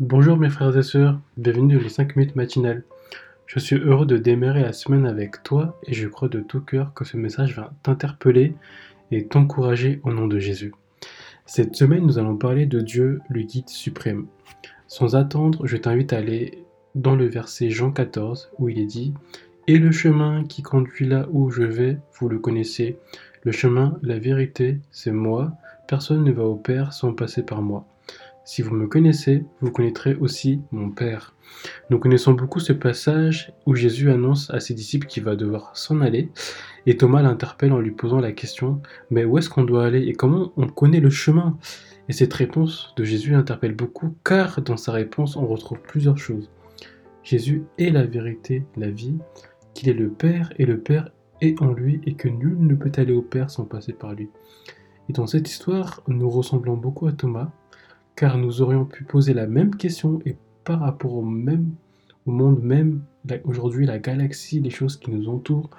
Bonjour mes frères et sœurs, bienvenue dans les 5 minutes matinales. Je suis heureux de démarrer la semaine avec toi et je crois de tout cœur que ce message va t'interpeller et t'encourager au nom de Jésus. Cette semaine, nous allons parler de Dieu, le guide suprême. Sans attendre, je t'invite à aller dans le verset Jean 14 où il est dit Et le chemin qui conduit là où je vais, vous le connaissez. Le chemin, la vérité, c'est moi. Personne ne va au Père sans passer par moi. Si vous me connaissez, vous connaîtrez aussi mon Père. Nous connaissons beaucoup ce passage où Jésus annonce à ses disciples qu'il va devoir s'en aller, et Thomas l'interpelle en lui posant la question Mais où est-ce qu'on doit aller et comment on connaît le chemin? Et cette réponse de Jésus l'interpelle beaucoup, car dans sa réponse on retrouve plusieurs choses. Jésus est la vérité, la vie, qu'il est le Père et le Père est en lui et que nul ne peut aller au Père sans passer par lui. Et dans cette histoire, nous ressemblons beaucoup à Thomas, car nous aurions pu poser la même question et par rapport au même monde même, aujourd'hui la galaxie, les choses qui nous entourent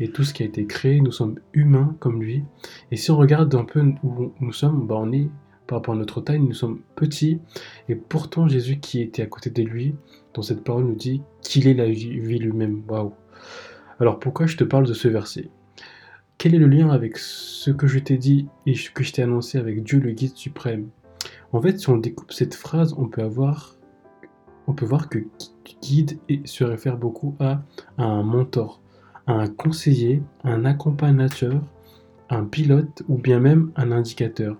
et tout ce qui a été créé, nous sommes humains comme lui. Et si on regarde un peu où nous sommes, bah on est par rapport à notre taille, nous sommes petits et pourtant Jésus qui était à côté de lui, dans cette parole nous dit qu'il est la vie lui-même. Waouh. Alors pourquoi je te parle de ce verset? Quel est le lien avec ce que je t'ai dit et ce que je t'ai annoncé avec Dieu le guide suprême? En fait, si on découpe cette phrase, on peut voir que guide se réfère beaucoup à, un mentor, un conseiller, un accompagnateur, un pilote ou bien même un indicateur.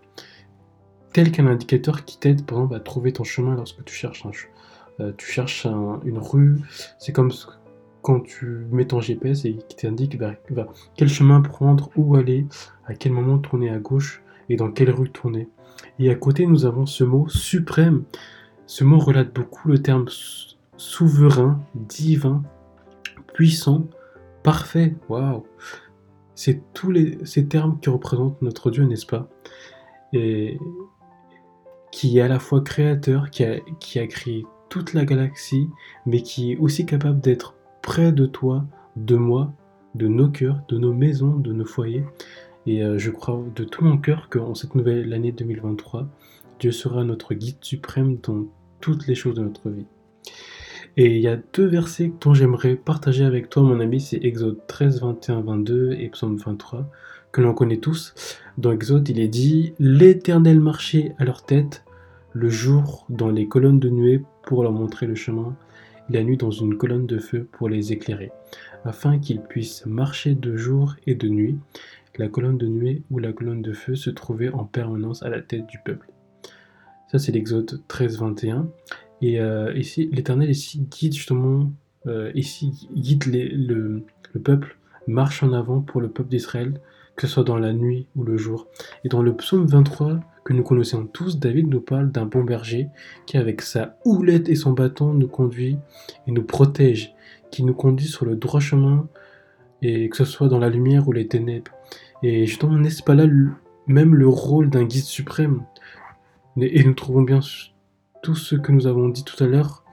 Tel qu'un indicateur qui t'aide, par exemple, à trouver ton chemin lorsque tu cherches, un, euh, tu cherches une rue. C'est comme quand tu mets ton GPS et qui t'indique quel chemin prendre, où aller, à quel moment tourner à gauche et dans quelle rue tourner. Et à côté, nous avons ce mot suprême. Ce mot relate beaucoup le terme souverain, divin, puissant, parfait. Waouh! C'est tous ces termes qui représentent notre Dieu, n'est-ce pas? Et qui est à la fois créateur, qui a, qui a créé toute la galaxie, mais qui est aussi capable d'être près de toi, de moi, de nos cœurs, de nos maisons, de nos foyers. Et euh, je crois de tout mon cœur qu'en cette nouvelle année 2023, Dieu sera notre guide suprême dans toutes les choses de notre vie. Et il y a deux versets dont j'aimerais partager avec toi, mon ami, c'est Exode 13, 21, 22 et Psaume 23, que l'on connaît tous. Dans Exode, il est dit L'Éternel marchait à leur tête le jour dans les colonnes de nuée pour leur montrer le chemin, la nuit dans une colonne de feu pour les éclairer, afin qu'ils puissent marcher de jour et de nuit. La colonne de nuée ou la colonne de feu se trouvait en permanence à la tête du peuple. Ça, c'est l'Exode 13, 21. Et euh, ici, l'Éternel ici guide justement, euh, ici guide le, peuple, marche en avant pour le peuple d'Israël, que ce soit dans la nuit ou le jour. Et dans le psaume 23, que nous connaissons tous, David nous parle d'un bon berger qui, avec sa houlette et son bâton, nous conduit et nous protège, qui nous conduit sur le droit chemin, et que ce soit dans la lumière ou les ténèbres. Et justement, n'est-ce pas là même le rôle d'un guide suprême? Et nous trouvons bien tout ce que nous avons dit tout à l'heure,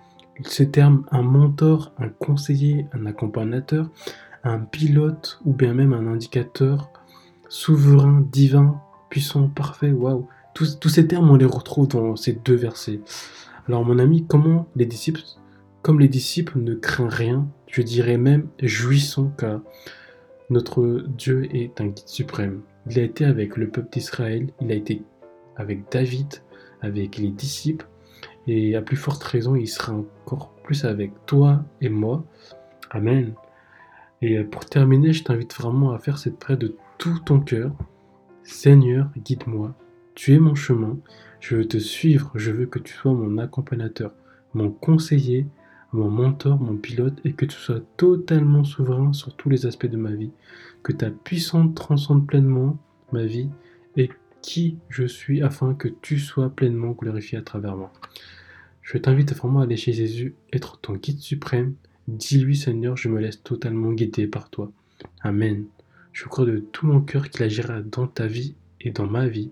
ces termes, un mentor, un conseiller, un accompagnateur, un pilote ou bien même un indicateur, souverain, divin, puissant, parfait, waouh. Tous, tous ces termes, on les retrouve dans ces deux versets. Alors mon ami, comment les disciples, comme les disciples ne craignent rien, je dirais même jouissons car notre Dieu est un guide suprême. Il a été avec le peuple d'Israël, il a été avec David, avec les disciples, et à plus forte raison, il sera encore plus avec toi et moi. Amen. Et pour terminer, je t'invite vraiment à faire cette prière de tout ton cœur. Seigneur, guide-moi. Tu es mon chemin. Je veux te suivre. Je veux que tu sois mon accompagnateur, mon conseiller, mon mentor, mon pilote, et que tu sois totalement souverain sur tous les aspects de ma vie, que ta puissance transcende pleinement ma vie et qui je suis afin que tu sois pleinement glorifié à travers moi. Je t'invite vraiment à aller chez Jésus, être ton guide suprême. Dis-lui Seigneur, je me laisse totalement guider par toi. Amen. Je crois de tout mon cœur qu'il agira dans ta vie et dans ma vie.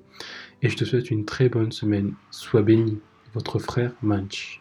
Et je te souhaite une très bonne semaine. Sois béni. Votre frère Manch.